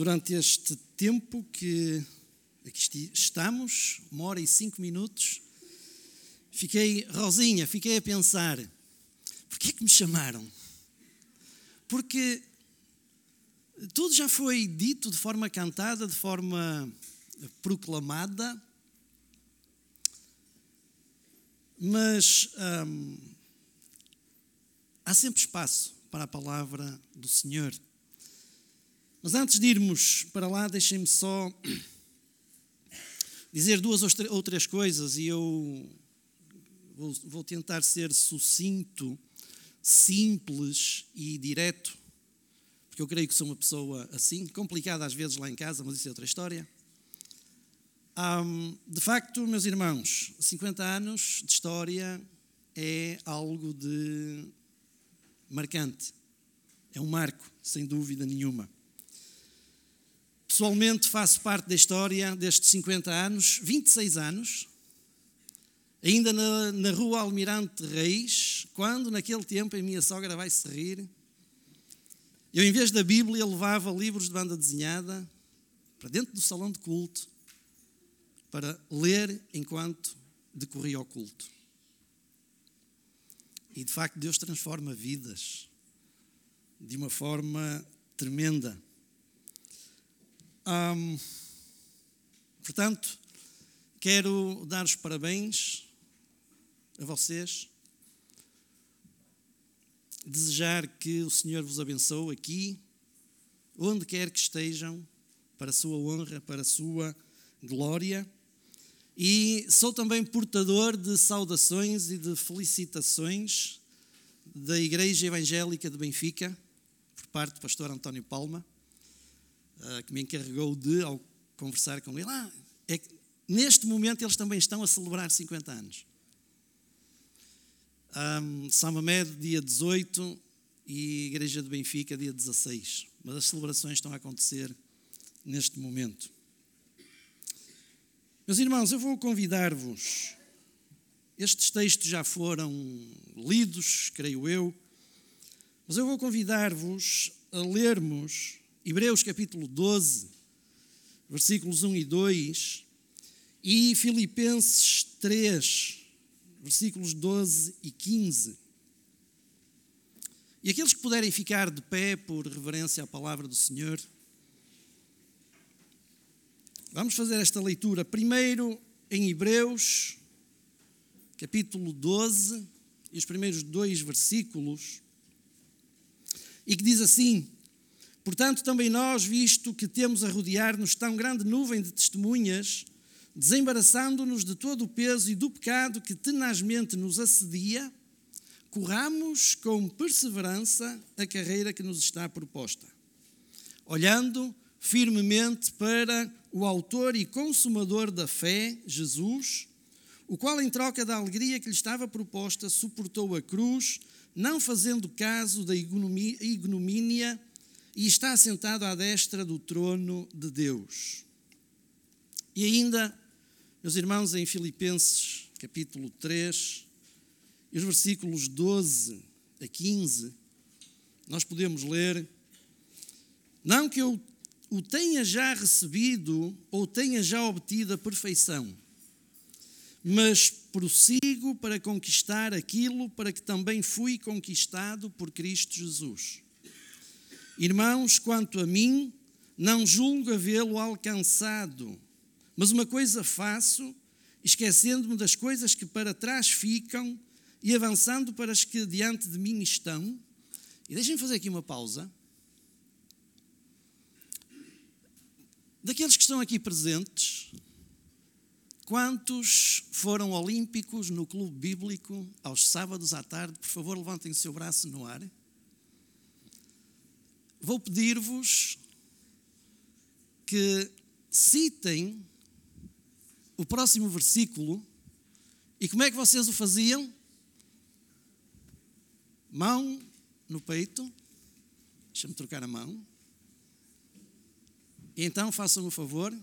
Durante este tempo que aqui estamos, uma hora e cinco minutos, fiquei, Rosinha, fiquei a pensar: porquê é que me chamaram? Porque tudo já foi dito de forma cantada, de forma proclamada, mas hum, há sempre espaço para a palavra do Senhor. Mas antes de irmos para lá, deixem-me só dizer duas ou três coisas e eu vou tentar ser sucinto, simples e direto, porque eu creio que sou uma pessoa assim, complicada às vezes lá em casa, mas isso é outra história. Um, de facto, meus irmãos, 50 anos de história é algo de marcante. É um marco, sem dúvida nenhuma. Pessoalmente faço parte da história destes 50 anos, 26 anos, ainda na, na rua Almirante Reis, quando naquele tempo a minha sogra vai se rir, eu em vez da Bíblia levava livros de banda desenhada para dentro do salão de culto para ler enquanto decorria o culto. E de facto Deus transforma vidas de uma forma tremenda. Portanto, quero dar os parabéns a vocês, desejar que o Senhor vos abençoe aqui, onde quer que estejam, para a sua honra, para a sua glória. E sou também portador de saudações e de felicitações da Igreja Evangélica de Benfica, por parte do pastor António Palma, eh, que me encarregou de, ao conversar com ele, ah, é que neste momento eles também estão a celebrar 50 anos. Um, dia 18, e Igreja de Benfica, dia 16. Mas as celebrações estão a acontecer neste momento. Meus irmãos, eu vou convidar-vos. Estes textos já foram lidos, creio eu, mas eu vou convidar-vos a lermos Hebreus capítulo 12, versículos 1 e 2, e Filipenses 3, versículos 12 e 15. E aqueles que puderem ficar de pé por reverência à palavra do Senhor, Vamos fazer esta leitura primeiro em Hebreus, capítulo 12, e os primeiros dois versículos, e que diz assim: Portanto, também nós, visto que temos a rodear-nos tão grande nuvem de testemunhas, desembaraçando-nos de todo o peso e do pecado que tenazmente nos assedia, corramos com perseverança a carreira que nos está proposta, olhando firmemente para o autor e consumador da fé, Jesus, o qual, em troca da alegria que lhe estava proposta, suportou a cruz, não fazendo caso da ignomínia, e está assentado à destra do trono de Deus. E ainda, meus irmãos, em Filipenses capítulo 3, e os versículos 12 a 15, nós podemos ler: Não que eu o tenha já recebido ou tenha já obtido a perfeição, mas prossigo para conquistar aquilo para que também fui conquistado por Cristo Jesus. Irmãos, quanto a mim, não julgo havê-lo alcançado, mas uma coisa faço, esquecendo-me das coisas que para trás ficam e avançando para as que diante de mim estão. E deixem-me fazer aqui uma pausa. Daqueles que estão aqui presentes, quantos foram olímpicos no clube bíblico aos sábados à tarde? Por favor, levantem o seu braço no ar. Vou pedir-vos que citem o próximo versículo. E como é que vocês o faziam? Mão no peito. Deixa-me trocar a mão. Então façam o favor.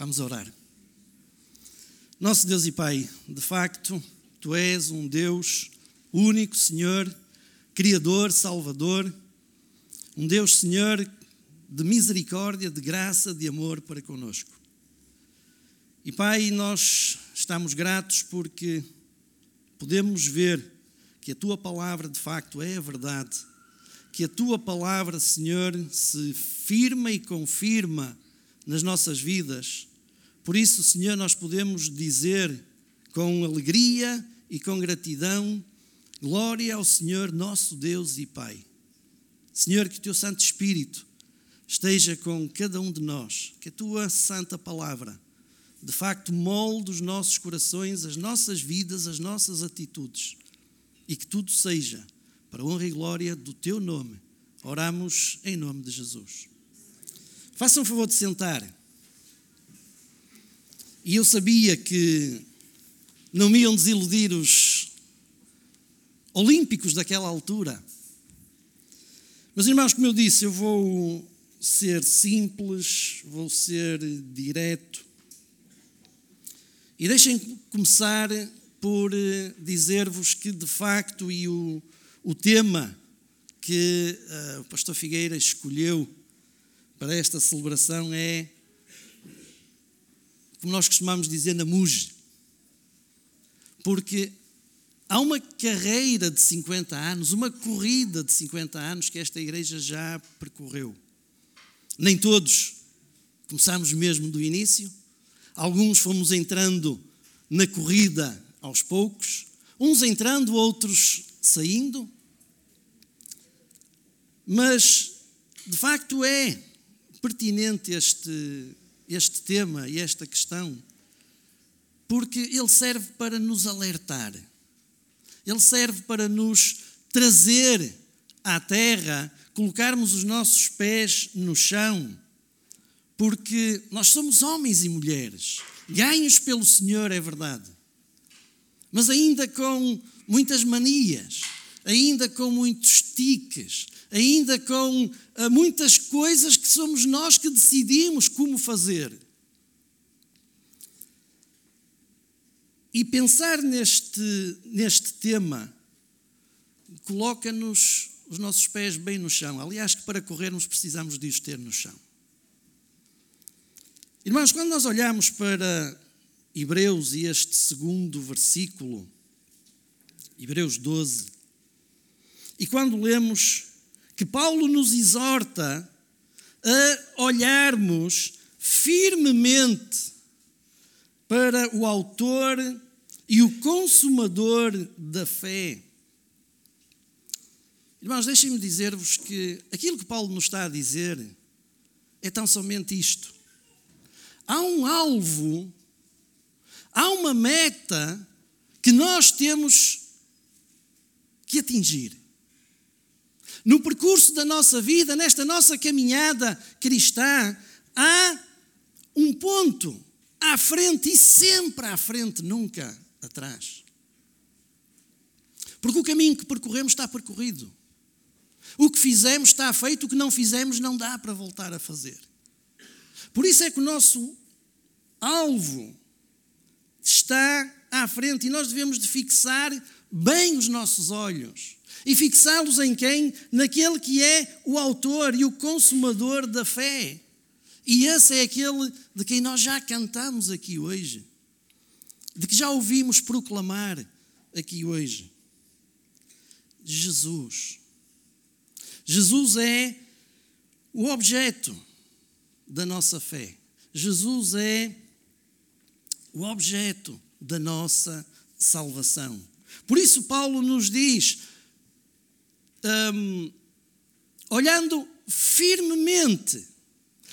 Vamos orar. Nosso Deus e Pai, de facto, Tu és um Deus único, Senhor, Criador, Salvador, um Deus, Senhor, de misericórdia, de graça, de amor para conosco. E Pai, nós estamos gratos porque podemos ver que a Tua palavra de facto é a verdade, que a Tua palavra, Senhor, se firma e confirma nas nossas vidas por isso, Senhor, nós podemos dizer com alegria e com gratidão: glória ao Senhor, nosso Deus e Pai. Senhor, que o teu Santo Espírito esteja com cada um de nós, que a tua santa palavra, de facto, molde os nossos corações, as nossas vidas, as nossas atitudes, e que tudo seja para a honra e glória do teu nome. Oramos em nome de Jesus. Façam um favor de sentar. E eu sabia que não me iam desiludir os olímpicos daquela altura. Mas, irmãos, como eu disse, eu vou ser simples, vou ser direto. E deixem começar por eh, dizer-vos que, de facto, e o, o tema que uh, o pastor Figueira escolheu para esta celebração é como nós costumamos dizer, na muge. Porque há uma carreira de 50 anos, uma corrida de 50 anos que esta igreja já percorreu. Nem todos começamos mesmo do início, alguns fomos entrando na corrida aos poucos, uns entrando, outros saindo. Mas, de facto, é pertinente este, este tema e esta questão, porque ele serve para nos alertar, ele serve para nos trazer à terra, colocarmos os nossos pés no chão, porque nós somos homens e mulheres, ganhos pelo Senhor, é verdade, mas ainda com muitas manias, ainda com muitos tiques, ainda com uh, muitas coisas que somos nós que decidimos como fazer. E pensar neste, neste tema coloca-nos os nossos pés bem no chão. Aliás, que para corrermos precisamos de os ter no chão. Irmãos, quando nós olhamos para Hebreus e este segundo versículo, Hebreus 12, e quando lemos que Paulo nos exorta a olharmos firmemente para o Autor e o Consumador da fé. Irmãos, deixem-me dizer-vos que aquilo que Paulo nos está a dizer é tão somente isto. Há um alvo, há uma meta que nós temos que atingir no percurso da nossa vida, nesta nossa caminhada cristã, há um ponto à frente e sempre à frente, nunca atrás. Porque o caminho que percorremos está percorrido. O que fizemos está feito, o que não fizemos não dá para voltar a fazer. Por isso é que o nosso alvo está à frente e nós devemos de fixar bem os nossos olhos e fixá-los em quem? Naquele que é o autor e o consumador da fé. E esse é aquele de quem nós já cantamos aqui hoje, de que já ouvimos proclamar aqui hoje. Jesus. Jesus é o objeto da nossa fé. Jesus é o objeto da nossa salvação. Por isso, Paulo nos diz: um, olhando firmemente,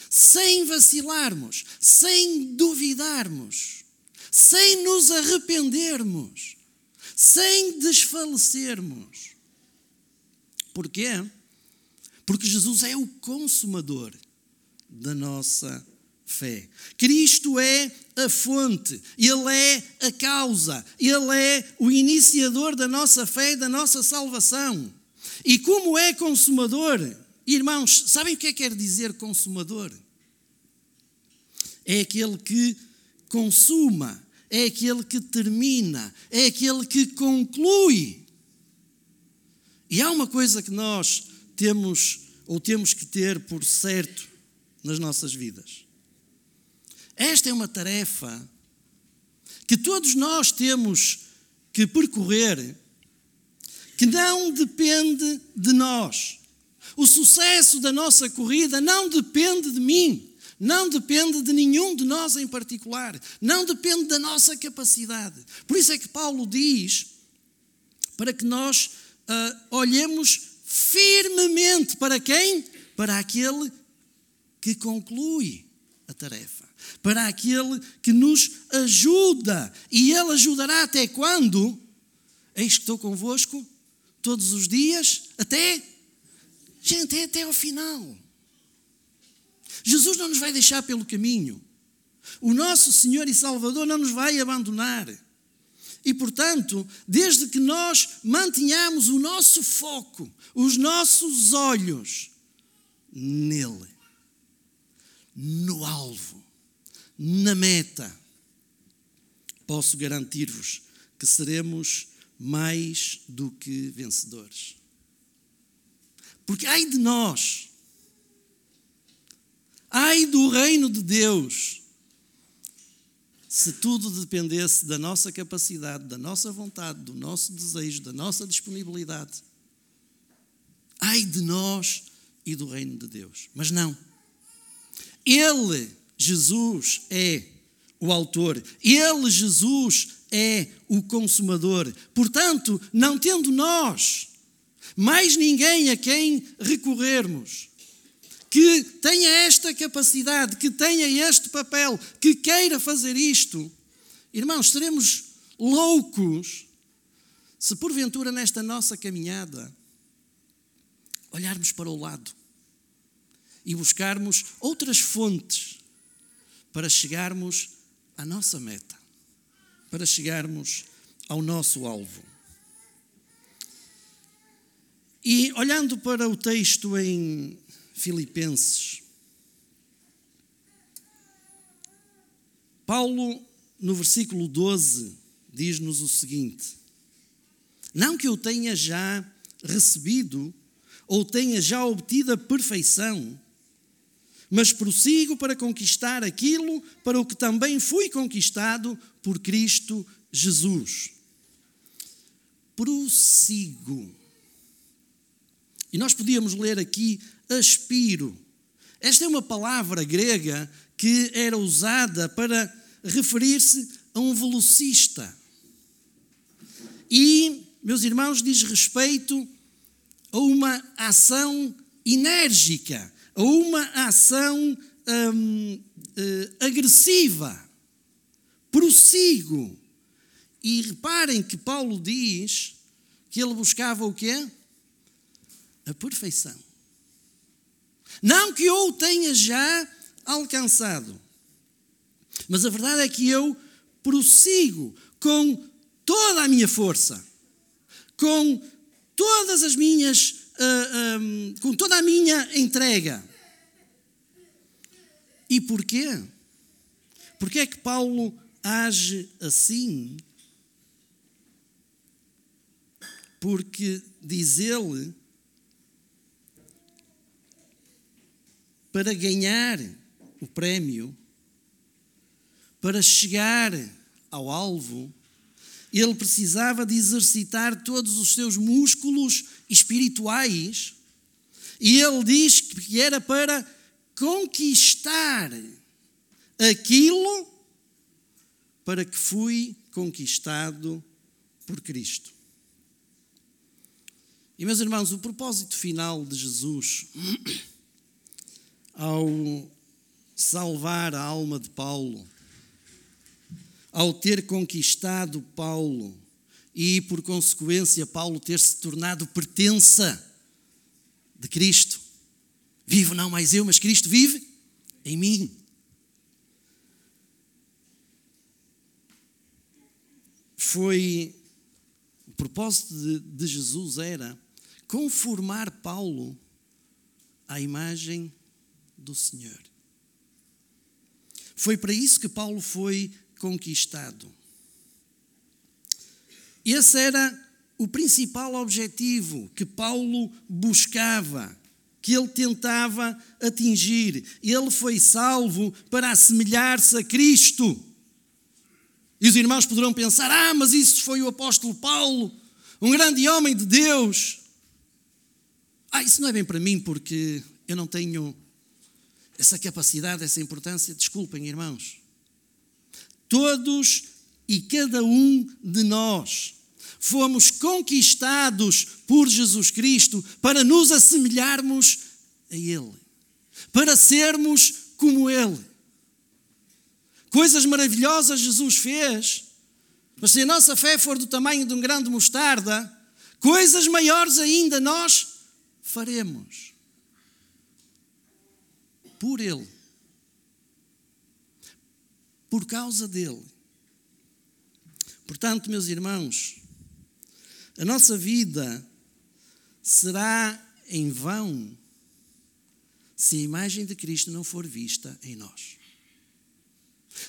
sem vacilarmos, sem duvidarmos, sem nos arrependermos, sem desfalecermos. Porquê? Porque Jesus é o consumador da nossa fé. Cristo é a fonte, Ele é a causa, Ele é o iniciador da nossa fé e da nossa salvação. E como é consumador, irmãos, sabem o que é que quer dizer consumador? é aquele que consuma, é aquele que termina, é aquele que conclui. E há uma coisa que nós temos ou temos que ter por certo nas nossas vidas. Esta é uma tarefa que todos nós temos que percorrer, que não depende de nós. O sucesso da nossa corrida não depende de mim, não depende de nenhum de nós em particular, não depende da nossa capacidade. Por isso é que Paulo diz para que nós uh, olhemos firmemente para quem? Para aquele que conclui a tarefa, para aquele que nos ajuda. E ele ajudará até quando? Eis que estou convosco todos os dias, até, gente, é até ao final. Jesus não nos vai deixar pelo caminho. O nosso Senhor e Salvador não nos vai abandonar. E, portanto, desde que nós mantenhamos o nosso foco, os nossos olhos nele, no alvo, na meta, posso garantir-vos que seremos mais do que vencedores. Porque ai de nós, ai do reino de Deus, se tudo dependesse da nossa capacidade, da nossa vontade, do nosso desejo, da nossa disponibilidade. Ai de nós e do reino de Deus. Mas não. Ele, Jesus, é o autor. Ele, Jesus, é o consumador. Portanto, não tendo nós mais ninguém a quem recorrermos, que tenha esta capacidade, que tenha este papel, que queira fazer isto, irmãos, seremos loucos se porventura nesta nossa caminhada olharmos para o lado e buscarmos outras fontes para chegarmos à nossa meta, para chegarmos ao nosso alvo. E olhando para o texto em Filipenses. Paulo, no versículo 12, diz-nos o seguinte: Não que eu tenha já recebido ou tenha já obtido a perfeição, mas prossigo para conquistar aquilo para o que também fui conquistado por Cristo Jesus. Prossigo. E nós podíamos ler aqui aspiro. Esta é uma palavra grega que era usada para referir-se a um velocista. E, meus irmãos, diz respeito a uma ação enérgica, a uma ação hum, uh, agressiva. Prossigo. E reparem que Paulo diz que ele buscava o quê? A perfeição. Não que eu o tenha já alcançado, mas a verdade é que eu prossigo com toda a minha força, com todas as minhas, um, ah, com toda a minha entrega. E porquê? Porquê é que Paulo age assim? Porque diz ele para ganhar o prémio, para chegar ao alvo, ele precisava de exercitar todos os seus músculos espirituais. E ele diz que era para conquistar aquilo para que fui conquistado por Cristo. E meus irmãos, o propósito final de Jesus ao salvar a alma de Paulo, ao ter conquistado Paulo e, por consequência, Paulo ter se tornado pertença de Cristo. Vivo não mais eu, mas Cristo vive em mim. Foi o propósito de, de Jesus era conformar Paulo à imagem do Senhor. Foi para isso que Paulo foi conquistado. Esse era o principal objetivo que Paulo buscava, que ele tentava atingir. Ele foi salvo para assemelhar-se a Cristo. E os irmãos poderão pensar: ah, mas isso foi o apóstolo Paulo, um grande homem de Deus. Ah, isso não é bem para mim, porque eu não tenho essa capacidade, essa importância. Desculpem, irmãos. Todos e cada um de nós fomos conquistados por Jesus Cristo para nos assemelharmos a Ele, para sermos como Ele. Coisas maravilhosas Jesus fez, mas se a nossa fé for do tamanho de um grão de mostarda, coisas maiores ainda nós faremos. Por Ele. Por causa dele. Portanto, meus irmãos, a nossa vida será em vão se a imagem de Cristo não for vista em nós.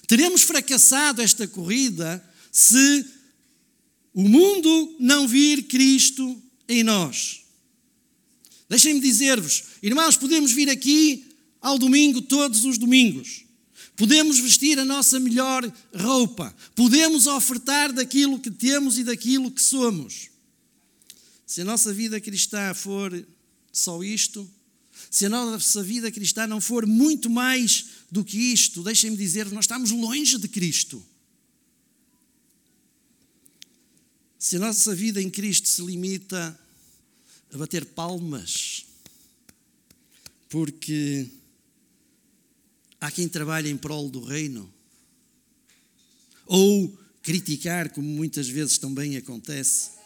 Teremos fracassado esta corrida se o mundo não vir Cristo em nós. Deixem-me dizer-vos, irmãos, podemos vir aqui ao domingo todos os domingos. Podemos vestir a nossa melhor roupa. Podemos ofertar daquilo que temos e daquilo que somos. Se a nossa vida cristã for só isto, se a nossa vida cristã não for muito mais do que isto, deixem-me dizer, nós estamos longe de Cristo. Se a nossa vida em Cristo se limita a bater palmas, porque há quem trabalhe em prol do reino, ou criticar, como muitas vezes também acontece,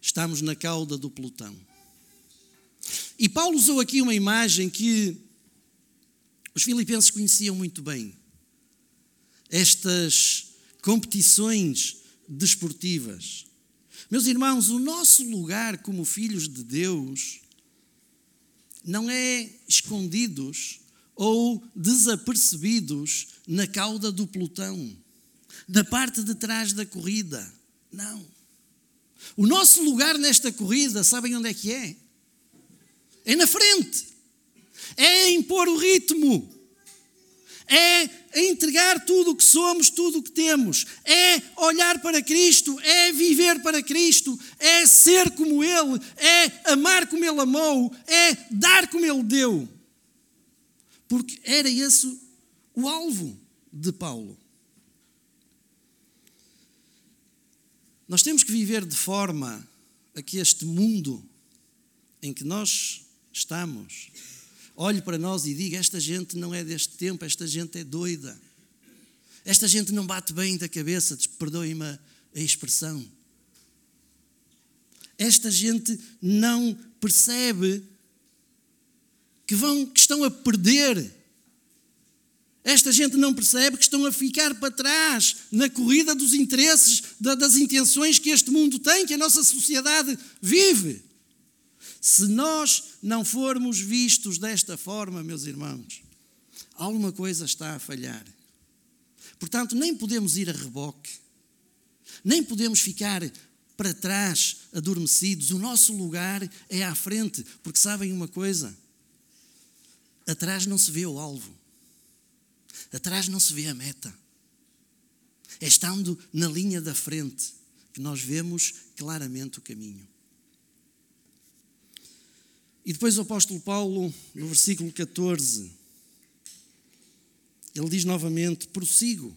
Estamos na cauda do pelotão. E Paulo usou aqui uma imagem que os filipenses conheciam muito bem. Estas competições desportivas. Meus irmãos, o nosso lugar como filhos de Deus não é escondidos ou desapercebidos na cauda do pelotão, na parte de trás da corrida. Não. O nosso lugar nesta corrida, sabem onde é que é? É na frente. É impor o ritmo. É entregar tudo o que somos, tudo o que temos. É olhar para Cristo, é viver para Cristo, é ser como Ele, é amar como Ele amou, é dar como Ele deu. Porque era esse o alvo de Paulo. Nós temos que viver de forma a que este mundo em que nós estamos olhe para nós e diga: esta gente não é deste tempo, esta gente é doida. Esta gente não bate bem da cabeça, perdoem-me a expressão. Esta gente não percebe que, vão, que estão a perder esta gente não percebe que estão a ficar para trás na corrida dos interesses, das intenções que este mundo tem, que a nossa sociedade vive. Se nós não formos vistos desta forma, meus irmãos, alguma coisa está a falhar. Portanto, nem podemos ir a reboque, nem podemos ficar para trás adormecidos. O nosso lugar é à frente, porque sabem uma coisa? Atrás não se vê o alvo. Atrás não se vê a meta. É estando na linha da frente que nós vemos claramente o caminho. E depois o apóstolo Paulo, no versículo 14, ele diz novamente: prossigo.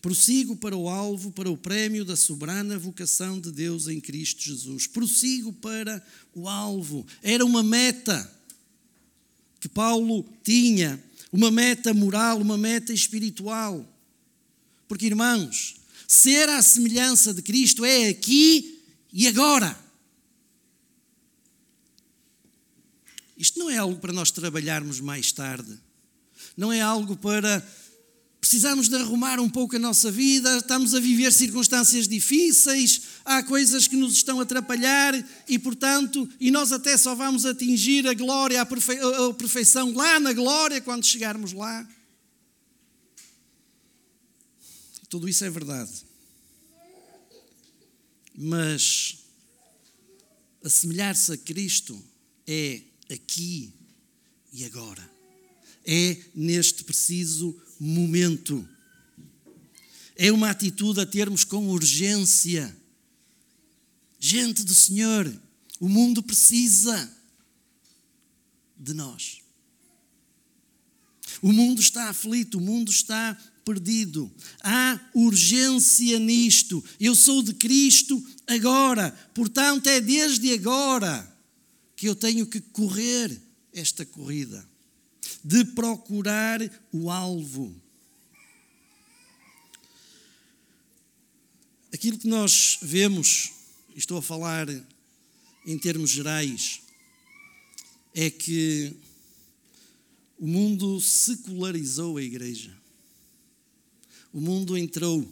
Prossigo para o alvo, para o prémio da soberana vocação de Deus em Cristo Jesus. Prossigo para o alvo. Era uma meta que Paulo tinha uma meta moral, uma meta espiritual. Porque, irmãos, ser à semelhança de Cristo é aqui e agora. Isto não é algo para nós trabalharmos mais tarde. Não é algo para precisarmos de arrumar um pouco a nossa vida, estamos a viver circunstâncias difíceis, há coisas que nos estão a atrapalhar e, portanto, e nós até só vamos atingir a glória, a, perfe a perfeição lá na glória quando chegarmos lá. Tudo isso é verdade. Mas assemelhar-se a Cristo é aqui e agora. É neste preciso momento. É uma atitude a termos com urgência. Gente do Senhor, o mundo precisa de nós. O mundo está aflito, o mundo está perdido. Há urgência nisto. Eu sou de Cristo agora, portanto, é desde agora que eu tenho que correr esta corrida, de procurar o alvo. Aquilo que nós vemos, estou a falar em termos gerais, é que o mundo secularizou a igreja. O mundo entrou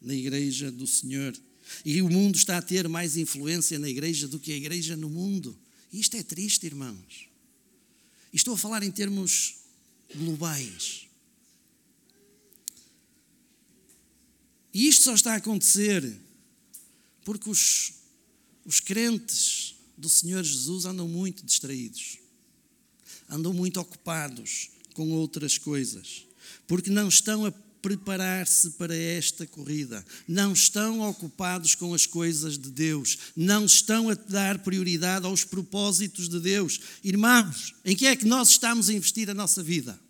na igreja do Senhor. E o mundo está a ter mais influência na igreja do que a igreja no mundo. E isto é triste, irmãos. E estou a falar em termos globais. E isto só está a acontecer porque os, os crentes do Senhor Jesus andam muito distraídos, andam muito ocupados com outras coisas, porque não estão a preparar-se para esta corrida. Não estão ocupados com as coisas de Deus. Não estão a dar prioridade aos propósitos de Deus. Irmãos, em que é que nós estamos a investir a nossa vida?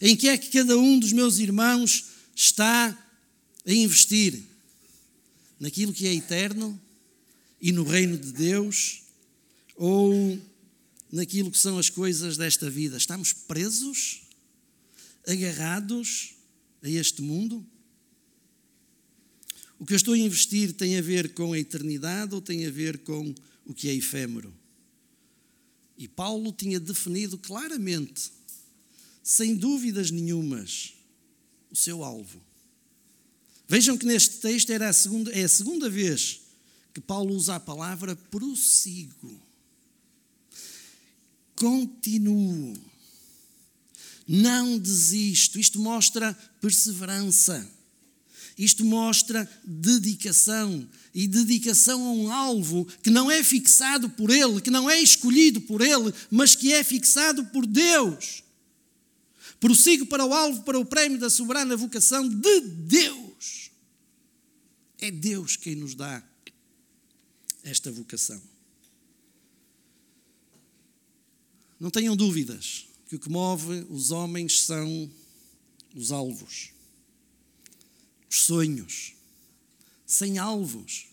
Em que é que cada um dos meus irmãos está a investir? Naquilo que é eterno e no reino de Deus? Ou naquilo que são as coisas desta vida? Estamos presos? Agarrados? a este mundo? O que eu estou a investir tem a ver com a eternidade ou tem a ver com o que é efêmero? E Paulo tinha definido claramente, sem dúvidas nenhumas, o seu alvo. Vejam que neste texto era a segunda, é a segunda vez que Paulo usa a palavra prossigo. Continuo não desisto. Isto mostra perseverança. Isto mostra dedicação e dedicação a um alvo que não é fixado por ele, que não é escolhido por ele, mas que é fixado por Deus. Prossigo para o alvo, para o prémio da soberana vocação de Deus. É Deus quem nos dá esta vocação. Não tenham dúvidas que o que move os homens são os alvos, os sonhos. Sem alvos,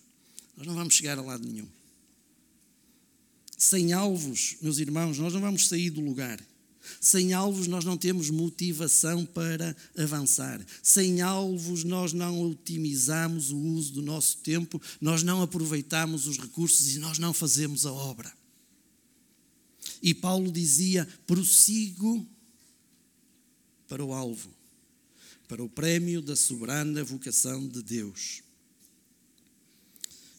nós não vamos chegar a lado nenhum. Sem alvos, meus irmãos, nós não vamos sair do lugar. Sem alvos, nós não temos motivação para avançar. Sem alvos, nós não otimizamos o uso do nosso tempo, nós não aproveitamos os recursos e nós não fazemos a obra. E Paulo dizia: prossigo para o alvo, para o prémio da soberana vocação de Deus.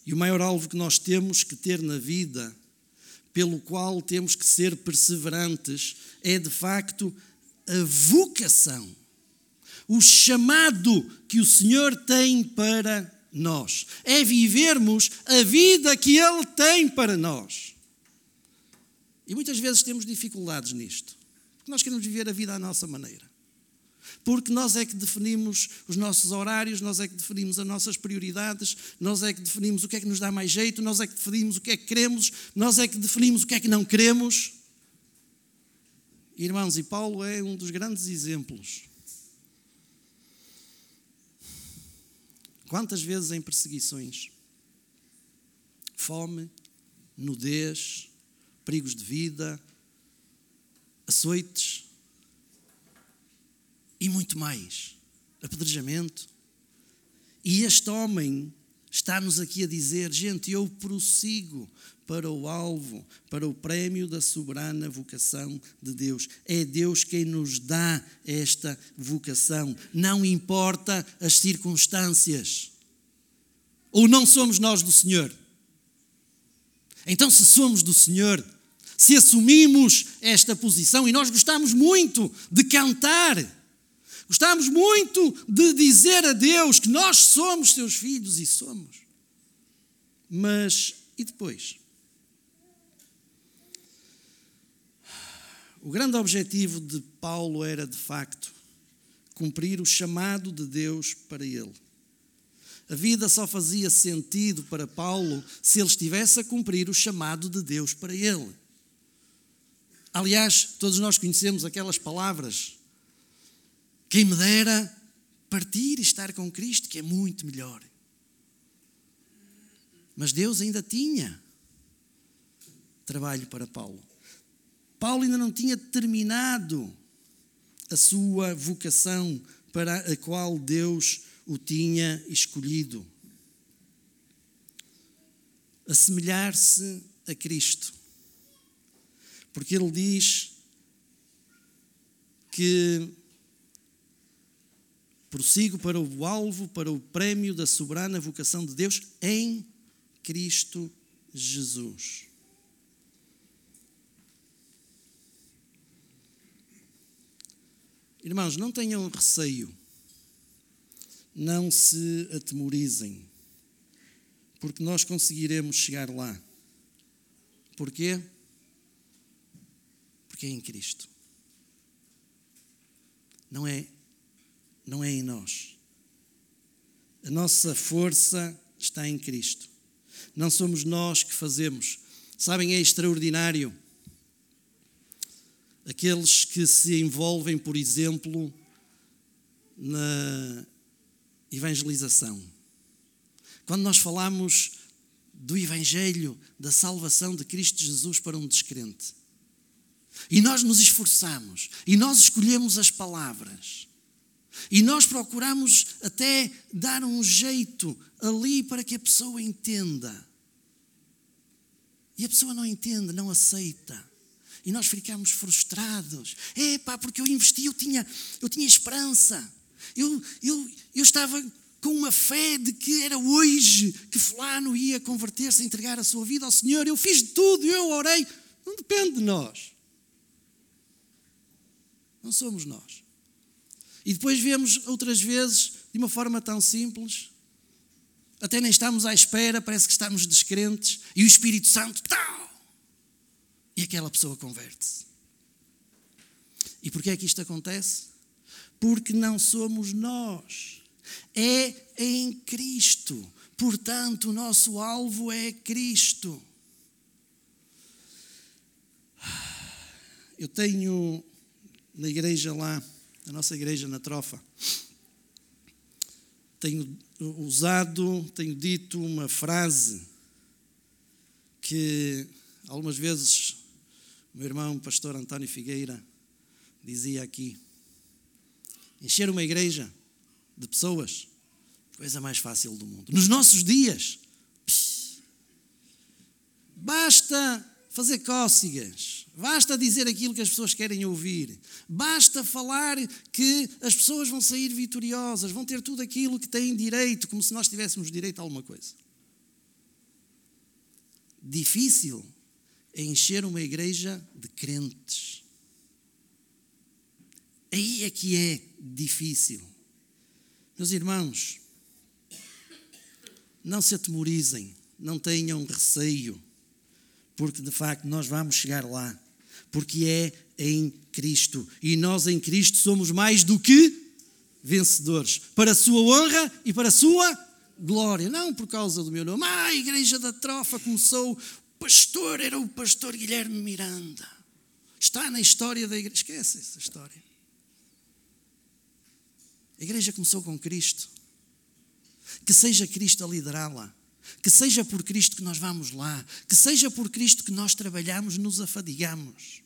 E o maior alvo que nós temos que ter na vida, pelo qual temos que ser perseverantes, é de facto a vocação, o chamado que o Senhor tem para nós. É vivermos a vida que Ele tem para nós. E muitas vezes temos dificuldades nisto. Porque nós queremos viver a vida à nossa maneira. Porque nós é que definimos os nossos horários, nós é que definimos as nossas prioridades, nós é que definimos o que é que nos dá mais jeito, nós é que definimos o que é que queremos, nós é que definimos o que é que não queremos. Irmãos, e Paulo é um dos grandes exemplos. Quantas vezes em perseguições, fome, nudez, perigos de vida, açoites e muito mais. Apedrejamento. E este homem está-nos aqui a dizer: gente, eu prossigo para o alvo, para o prémio da soberana vocação de Deus. É Deus quem nos dá esta vocação. Não importa as circunstâncias. Ou não somos nós do Senhor? Então, se somos do Senhor, se assumimos esta posição, e nós gostamos muito de cantar, Gostamos muito de dizer a Deus que nós somos seus filhos e somos. Mas e depois? O grande objetivo de Paulo era, de facto, cumprir o chamado de Deus para ele. A vida só fazia sentido para Paulo se ele estivesse a cumprir o chamado de Deus para ele. Aliás, todos nós conhecemos aquelas palavras: quem me dera partir e estar com Cristo, que é muito melhor. Mas Deus ainda tinha trabalho para Paulo. Paulo ainda não tinha terminado a sua vocação para a qual Deus o tinha escolhido. Assemelhar-se a Cristo. Porque ele diz que prossigo para o alvo, para o prémio da soberana vocação de Deus em Cristo Jesus. Irmãos, não tenham receio, não se atemorizem, porque nós conseguiremos chegar lá. Porquê? Porque é em Cristo. Não é, não é em nós. A nossa força está em Cristo. Não somos nós que fazemos. Sabem, é extraordinário aqueles que se envolvem, por exemplo, na evangelização. Quando nós falamos do Evangelho, da salvação de Cristo Jesus para um descrente, e nós nos esforçamos, e nós escolhemos as palavras, e nós procuramos até dar um jeito ali para que a pessoa entenda. E a pessoa não entende, não aceita e nós ficamos frustrados. É pá, porque eu investi, eu tinha, eu tinha esperança. Eu, eu, eu estava com uma fé de que era hoje que Fulano ia converter-se, entregar a sua vida ao Senhor. Eu fiz tudo, eu orei. Não depende de nós. Não somos nós. E depois vemos outras vezes, de uma forma tão simples, até nem estamos à espera, parece que estamos descrentes, e o Espírito Santo, tal, e aquela pessoa converte-se. E porquê é que isto acontece? Porque não somos nós. É em Cristo. Portanto, o nosso alvo é Cristo. Eu tenho na igreja lá, na nossa igreja na Trofa, tenho usado, tenho dito uma frase que algumas vezes meu irmão, pastor António Figueira, dizia aqui: encher uma igreja de pessoas, coisa mais fácil do mundo. Nos nossos dias, basta fazer cócegas, basta dizer aquilo que as pessoas querem ouvir, basta falar que as pessoas vão sair vitoriosas, vão ter tudo aquilo que têm direito, como se nós tivéssemos direito a alguma coisa. Difícil é encher uma igreja de crentes. Aí é que é difícil. Meus irmãos, não se atemorizem, não tenham receio, porque de facto nós vamos chegar lá, porque é em Cristo e nós em Cristo somos mais do que vencedores, para a sua honra e para a sua glória, não por causa do meu nome. Ah, a igreja da trofa começou pastor era o pastor Guilherme Miranda. Está na história da igreja. Esquece essa história. A igreja começou com Cristo. Que seja Cristo a liderá-la. Que seja por Cristo que nós vamos lá. Que seja por Cristo que nós trabalhamos, nos afadigamos.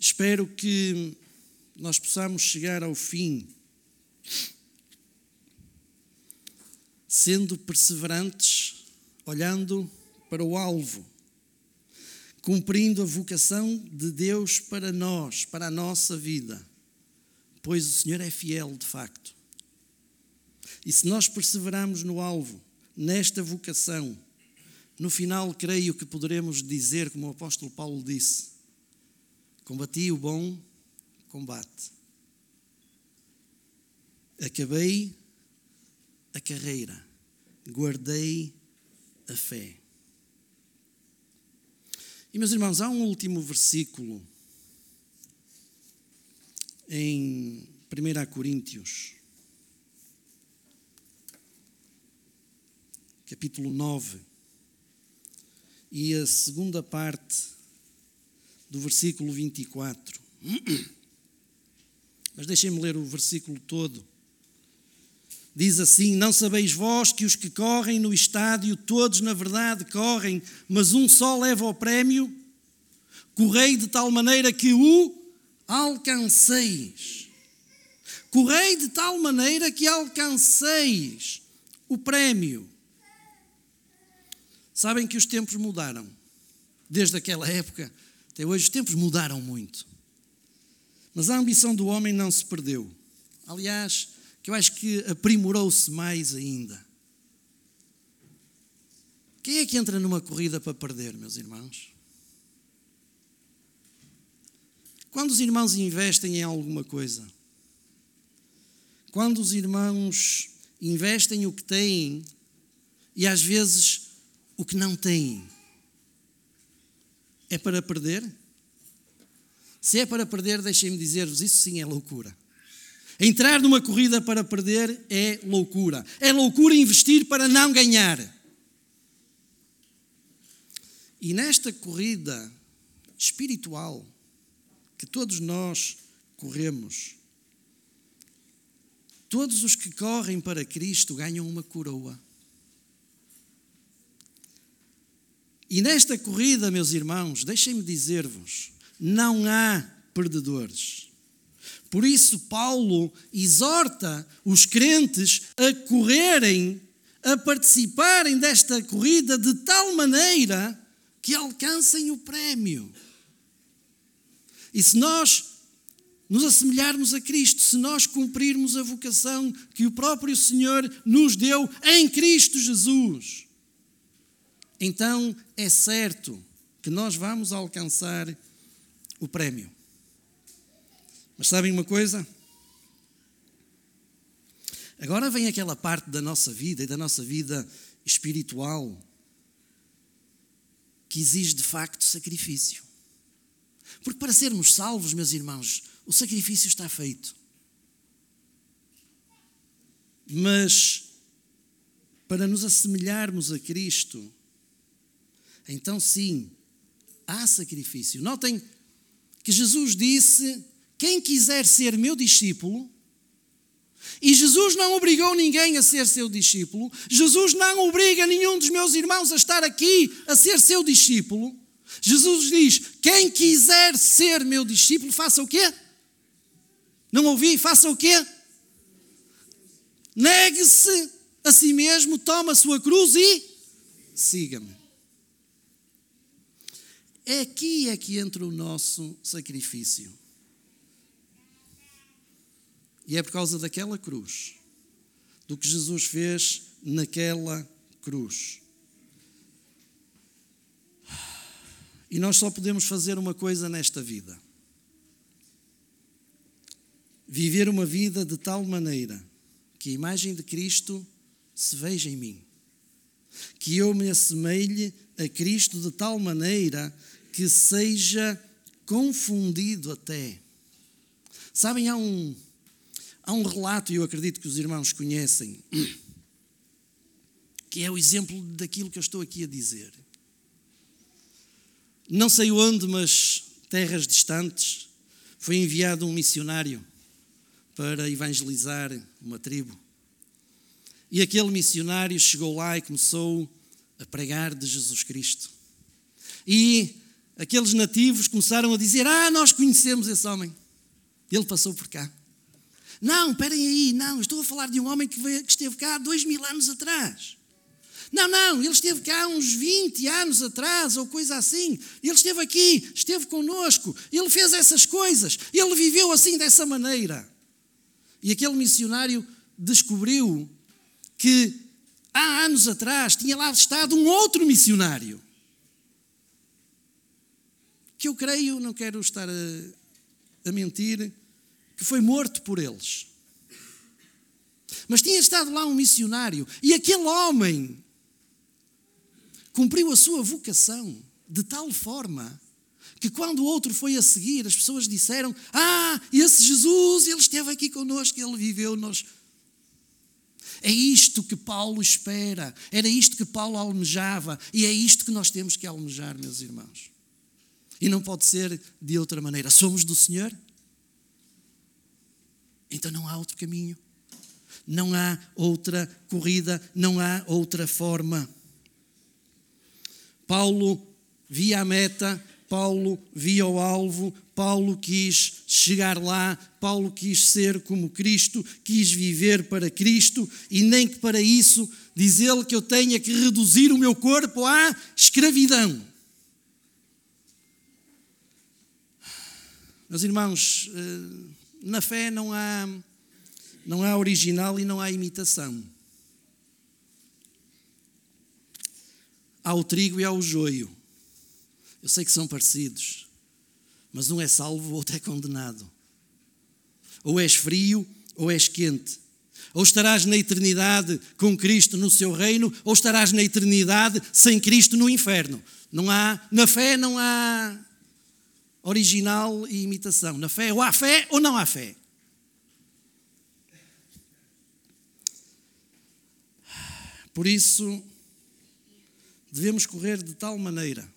Espero que nós possamos chegar ao fim sendo perseverantes, olhando para o alvo, cumprindo a vocação de Deus para nós, para a nossa vida, pois o Senhor é fiel de facto. E se nós perseverarmos no alvo, nesta vocação, no final creio que poderemos dizer, como o apóstolo Paulo disse, Combati o bom combate. Acabei a carreira. Guardei a fé. E meus irmãos, há um último versículo em 1 Coríntios, capítulo 9, e a segunda parte do versículo 24. Mas deixem-me ler o versículo todo. Diz assim: Não sabeis vós que os que correm no estádio, todos na verdade correm, mas um só leva o prémio? Correi de tal maneira que o alcanceis. Correi de tal maneira que alcanceis o prémio. Sabem que os tempos mudaram. Desde aquela época até hoje, os tempos mudaram muito. Mas a ambição do homem não se perdeu. Aliás, que eu acho que aprimorou-se mais ainda. Quem é que entra numa corrida para perder, meus irmãos? Quando os irmãos investem em alguma coisa, quando os irmãos investem o que têm e às vezes o que não têm, é para perder? Se é para perder, deixem-me dizer-vos, isso sim é loucura. Entrar numa corrida para perder é loucura. É loucura investir para não ganhar. E nesta corrida espiritual que todos nós corremos, todos os que correm para Cristo ganham uma coroa. E nesta corrida, meus irmãos, deixem-me dizer-vos, não há perdedores. Por isso, Paulo exorta os crentes a correrem, a participarem desta corrida de tal maneira que alcancem o prémio. E se nós nos assemelharmos a Cristo, se nós cumprirmos a vocação que o próprio Senhor nos deu em Cristo Jesus, então é certo que nós vamos alcançar o prémio. Mas sabem uma coisa? Agora vem aquela parte da nossa vida e da nossa vida espiritual que exige de facto sacrifício. Porque para sermos salvos, meus irmãos, o sacrifício está feito. Mas para nos assemelharmos a Cristo, então sim, há sacrifício. Notem que Jesus disse quem quiser ser meu discípulo, e Jesus não obrigou ninguém a ser seu discípulo, Jesus não obriga nenhum dos meus irmãos a estar aqui a ser seu discípulo. Jesus diz: quem quiser ser meu discípulo, faça o quê? Não ouvi? Faça o quê? Negue-se a si mesmo, toma a sua cruz e siga-me. É aqui é que entra o nosso sacrifício. E é por causa daquela cruz, do que Jesus fez naquela cruz. E nós só podemos fazer uma coisa nesta vida: viver uma vida de tal maneira que a imagem de Cristo se veja em mim, que eu me assemelhe a Cristo de tal maneira que seja confundido até. Sabem, há um, Há um relato, e eu acredito que os irmãos conhecem, que é o exemplo daquilo que eu estou aqui a dizer. Não sei onde, mas terras distantes, foi enviado um missionário para evangelizar uma tribo. E aquele missionário chegou lá e começou a pregar de Jesus Cristo. E aqueles nativos começaram a dizer: Ah, nós conhecemos esse homem. Ele passou por cá. Não, esperem aí, não, estou a falar de um homem que, veio, que esteve cá dois mil anos atrás. Não, não, ele esteve cá uns 20 anos atrás, ou coisa assim. Ele esteve aqui, esteve conosco, ele fez essas coisas, ele viveu assim dessa maneira. E aquele missionário descobriu que há anos atrás tinha lá estado um outro missionário. Que eu creio, não quero estar a, a mentir, que foi morto por eles. Mas tinha estado lá um missionário e aquele homem cumpriu a sua vocação de tal forma que quando o outro foi a seguir, as pessoas disseram: Ah, esse Jesus, ele esteve aqui connosco, ele viveu, nós. É isto que Paulo espera, era isto que Paulo almejava, e é isto que nós temos que almejar, meus irmãos. E não pode ser de outra maneira. Somos do Senhor? Então não há outro caminho, não há outra corrida, não há outra forma. Paulo via a meta, Paulo via o alvo, Paulo quis chegar lá, Paulo quis ser como Cristo, quis viver para Cristo e nem que para isso diz ele que eu tenha que reduzir o meu corpo à escravidão. Meus irmãos, eh, na fé não há, não há original e não há imitação. Há o trigo e há o joio. Eu sei que são parecidos, mas um é salvo, o outro é condenado. Ou és frio ou és quente. Ou estarás na eternidade com Cristo no seu reino, ou estarás na eternidade sem Cristo no inferno. Não há, na fé não há original e imitação. Na fé, ou há fé ou não há fé. Por isso, devemos correr de tal maneira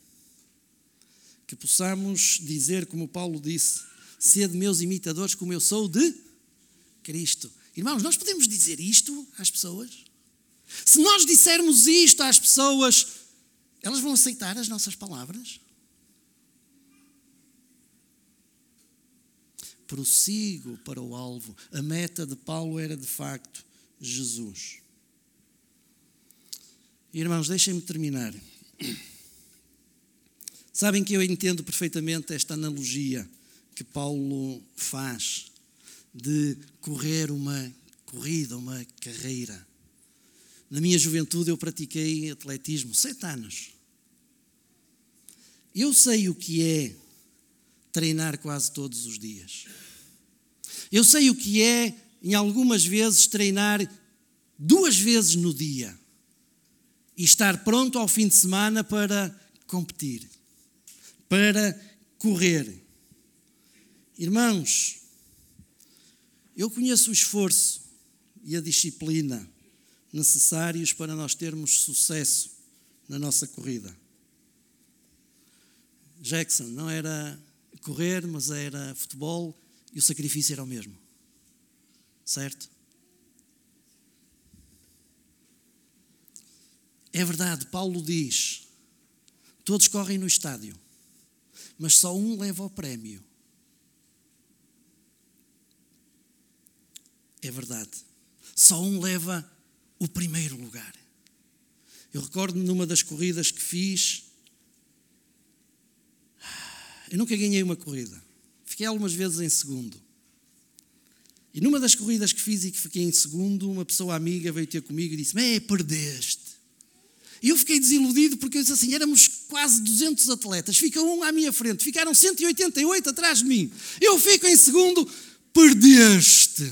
que possamos dizer, como Paulo disse, sede meus imitadores, como eu sou de Cristo. Irmãos, nós podemos dizer isto às pessoas? Se nós dissermos isto às pessoas, elas vão aceitar as nossas palavras? Prossigo para o alvo. A meta de Paulo era de facto Jesus. Irmãos, deixem-me terminar. Sabem que eu entendo perfeitamente esta analogia que Paulo faz de correr uma corrida, uma carreira. Na minha juventude eu pratiquei atletismo sete anos. Eu sei o que é treinar quase todos os dias. Eu sei o que é, em algumas vezes, treinar duas vezes no dia e estar pronto ao fim de semana para competir para correr. Irmãos, eu conheço o esforço e a disciplina necessários para nós termos sucesso na nossa corrida. Jackson não era correr, mas era futebol e o sacrifício era o mesmo. Certo? É verdade, Paulo diz: todos correm no estádio mas só um leva o prémio. É verdade. Só um leva o primeiro lugar. Eu recordo-me numa das corridas que fiz. Eu nunca ganhei uma corrida. Fiquei algumas vezes em segundo. E numa das corridas que fiz e que fiquei em segundo, uma pessoa amiga veio ter comigo e disse-me: É, perdeste. E eu fiquei desiludido porque eu disse assim: éramos quase 200 atletas, fica um à minha frente, ficaram 188 atrás de mim. Eu fico em segundo, perdeste.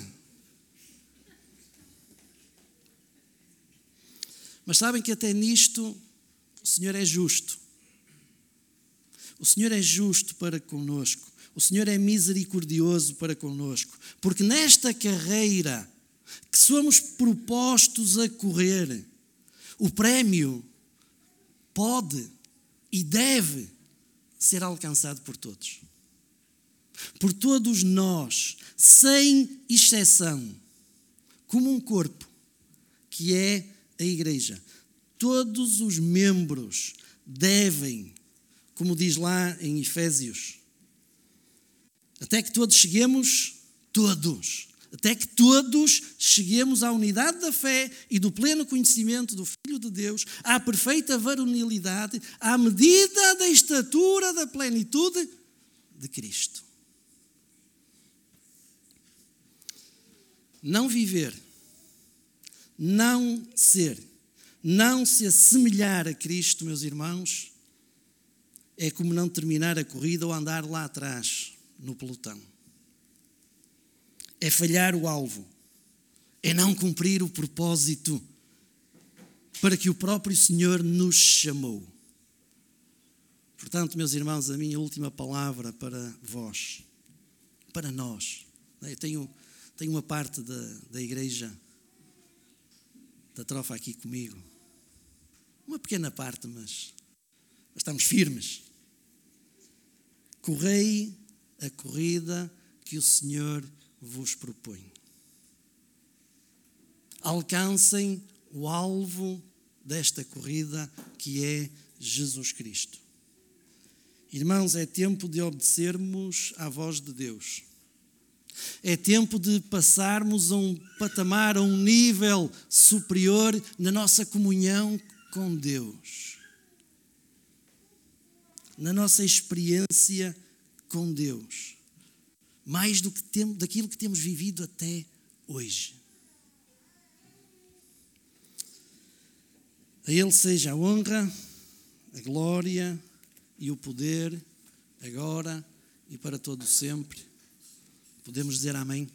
Mas sabem que até nisto o Senhor é justo. O Senhor é justo para conosco. O Senhor é misericordioso para conosco. Porque nesta carreira que somos propostos a correr, o prémio pode e deve ser alcançado por todos. Por todos nós, sem exceção, como um corpo, que é a Igreja. Todos os membros devem, como diz lá em Efésios, até que todos cheguemos, todos, até que todos cheguemos à unidade da fé e do pleno conhecimento do Filho de Deus, à perfeita varonilidade, à medida da estatura da plenitude de Cristo. Não viver, não ser, não se assemelhar a Cristo, meus irmãos, é como não terminar a corrida ou andar lá atrás, no pelotão. É falhar o alvo, é não cumprir o propósito para que o próprio Senhor nos chamou. Portanto, meus irmãos, a minha última palavra para vós, para nós. Eu tenho, tenho uma parte da, da igreja da trofa aqui comigo. Uma pequena parte, mas, mas estamos firmes. Correi a corrida que o Senhor vos propõe. Alcancem o alvo desta corrida que é Jesus Cristo. Irmãos, é tempo de obedecermos à voz de Deus. É tempo de passarmos a um patamar, a um nível superior na nossa comunhão com Deus. Na nossa experiência com Deus. Mais do que temos, daquilo que temos vivido até hoje. A Ele seja a honra, a glória e o poder, agora e para todo sempre. Podemos dizer amém?